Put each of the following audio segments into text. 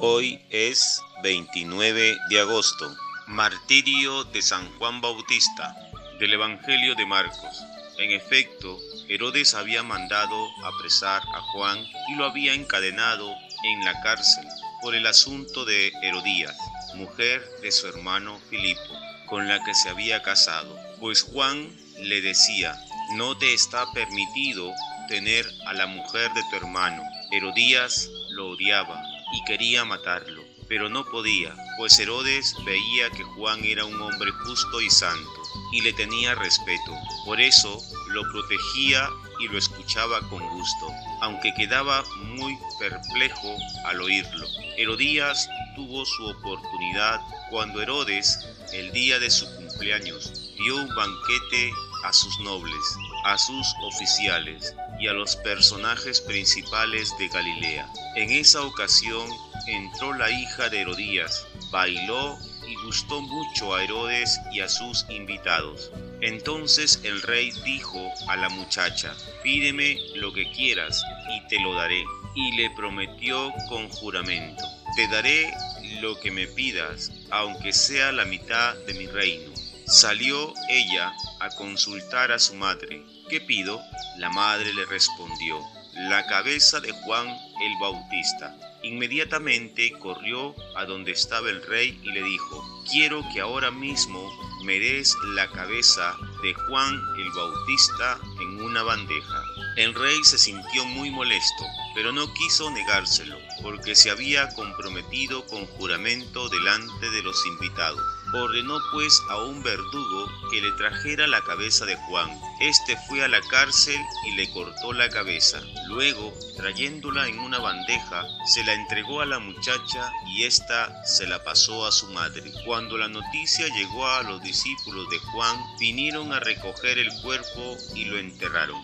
Hoy es 29 de agosto, martirio de San Juan Bautista, del Evangelio de Marcos. En efecto, Herodes había mandado apresar a Juan y lo había encadenado en la cárcel por el asunto de Herodías, mujer de su hermano Filipo, con la que se había casado. Pues Juan le decía, no te está permitido tener a la mujer de tu hermano. Herodías lo odiaba y quería matarlo, pero no podía, pues Herodes veía que Juan era un hombre justo y santo, y le tenía respeto. Por eso lo protegía y lo escuchaba con gusto, aunque quedaba muy perplejo al oírlo. Herodías tuvo su oportunidad cuando Herodes, el día de su cumpleaños, dio un banquete a sus nobles, a sus oficiales y a los personajes principales de Galilea. En esa ocasión entró la hija de Herodías, bailó y gustó mucho a Herodes y a sus invitados. Entonces el rey dijo a la muchacha, pídeme lo que quieras y te lo daré. Y le prometió con juramento, te daré lo que me pidas, aunque sea la mitad de mi reino. Salió ella a consultar a su madre. ¿Qué pido? La madre le respondió, la cabeza de Juan el Bautista. Inmediatamente corrió a donde estaba el rey y le dijo, quiero que ahora mismo me des la cabeza de Juan el Bautista en una bandeja. El rey se sintió muy molesto, pero no quiso negárselo, porque se había comprometido con juramento delante de los invitados. Ordenó pues a un verdugo que le trajera la cabeza de Juan. Este fue a la cárcel y le cortó la cabeza. Luego, trayéndola en una bandeja, se la entregó a la muchacha y ésta se la pasó a su madre. Cuando la noticia llegó a los discípulos de Juan, vinieron a recoger el cuerpo y lo enterraron.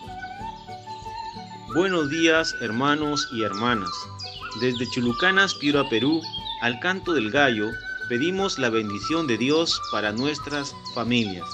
Buenos días, hermanos y hermanas. Desde Chulucanas, Piura, Perú, al canto del gallo, pedimos la bendición de Dios para nuestras familias.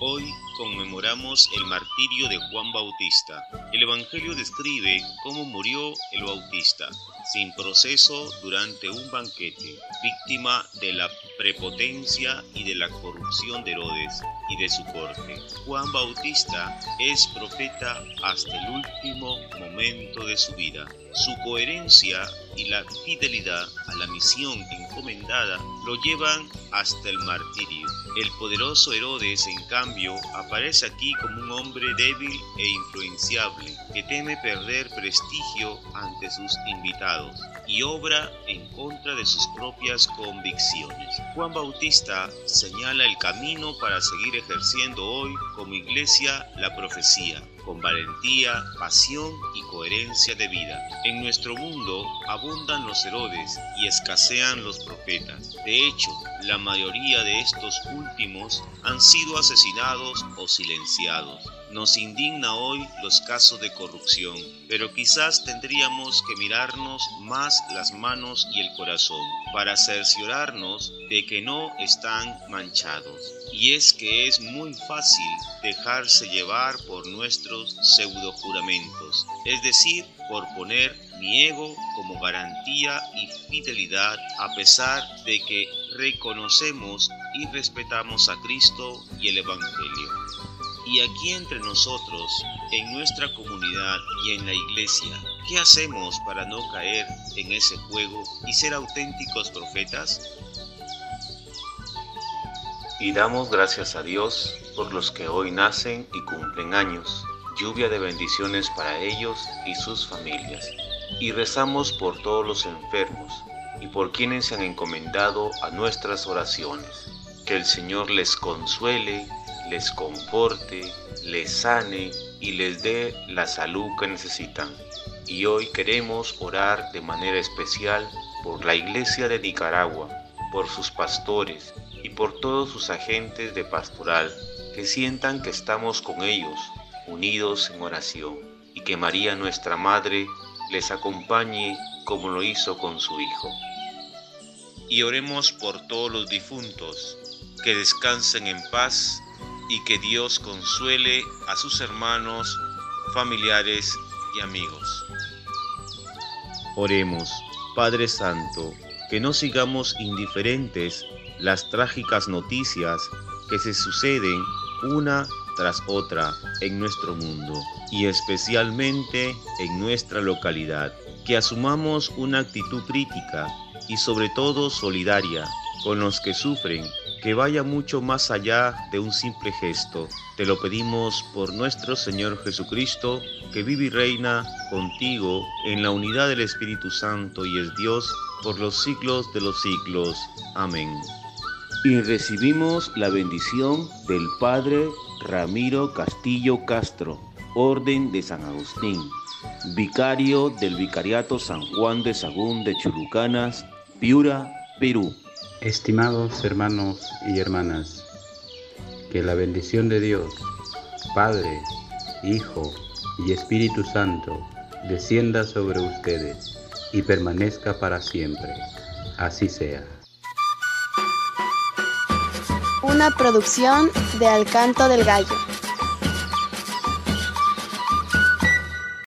Hoy conmemoramos el martirio de Juan Bautista. El Evangelio describe cómo murió el Bautista, sin proceso durante un banquete, víctima de la prepotencia y de la corrupción de Herodes y de su corte. Juan Bautista es profeta hasta el último momento de su vida. Su coherencia y la fidelidad a la misión encomendada lo llevan hasta el martirio. El poderoso Herodes, en cambio, aparece aquí como un hombre débil e influenciable, que teme perder prestigio ante sus invitados y obra en contra de sus propias convicciones. Juan Bautista señala el camino para seguir ejerciendo hoy como iglesia la profecía, con valentía, pasión y coherencia de vida. En nuestro mundo abundan los Herodes y escasean los profetas. De hecho, la mayoría de estos últimos han sido asesinados o silenciados. Nos indigna hoy los casos de corrupción, pero quizás tendríamos que mirarnos más las manos y el corazón para cerciorarnos de que no están manchados. Y es que es muy fácil dejarse llevar por nuestros pseudo juramentos, es decir, por poner mi ego como garantía y fidelidad a pesar de que reconocemos y respetamos a Cristo y el Evangelio. Y aquí entre nosotros, en nuestra comunidad y en la iglesia, ¿qué hacemos para no caer en ese juego y ser auténticos profetas? Y damos gracias a Dios por los que hoy nacen y cumplen años, lluvia de bendiciones para ellos y sus familias. Y rezamos por todos los enfermos y por quienes se han encomendado a nuestras oraciones. Que el Señor les consuele les conforte, les sane y les dé la salud que necesitan. Y hoy queremos orar de manera especial por la Iglesia de Nicaragua, por sus pastores y por todos sus agentes de pastoral, que sientan que estamos con ellos, unidos en oración, y que María nuestra Madre les acompañe como lo hizo con su Hijo. Y oremos por todos los difuntos, que descansen en paz y que Dios consuele a sus hermanos, familiares y amigos. Oremos. Padre Santo, que no sigamos indiferentes las trágicas noticias que se suceden una tras otra en nuestro mundo y especialmente en nuestra localidad. Que asumamos una actitud crítica y sobre todo solidaria con los que sufren, que vaya mucho más allá de un simple gesto. Te lo pedimos por nuestro Señor Jesucristo, que vive y reina contigo en la unidad del Espíritu Santo y es Dios por los siglos de los siglos. Amén. Y recibimos la bendición del Padre Ramiro Castillo Castro, Orden de San Agustín, vicario del Vicariato San Juan de Sagún de Chulucanas, Piura, Perú. Estimados hermanos y hermanas, que la bendición de Dios, Padre, Hijo y Espíritu Santo descienda sobre ustedes y permanezca para siempre. Así sea. Una producción de Alcanto del Gallo.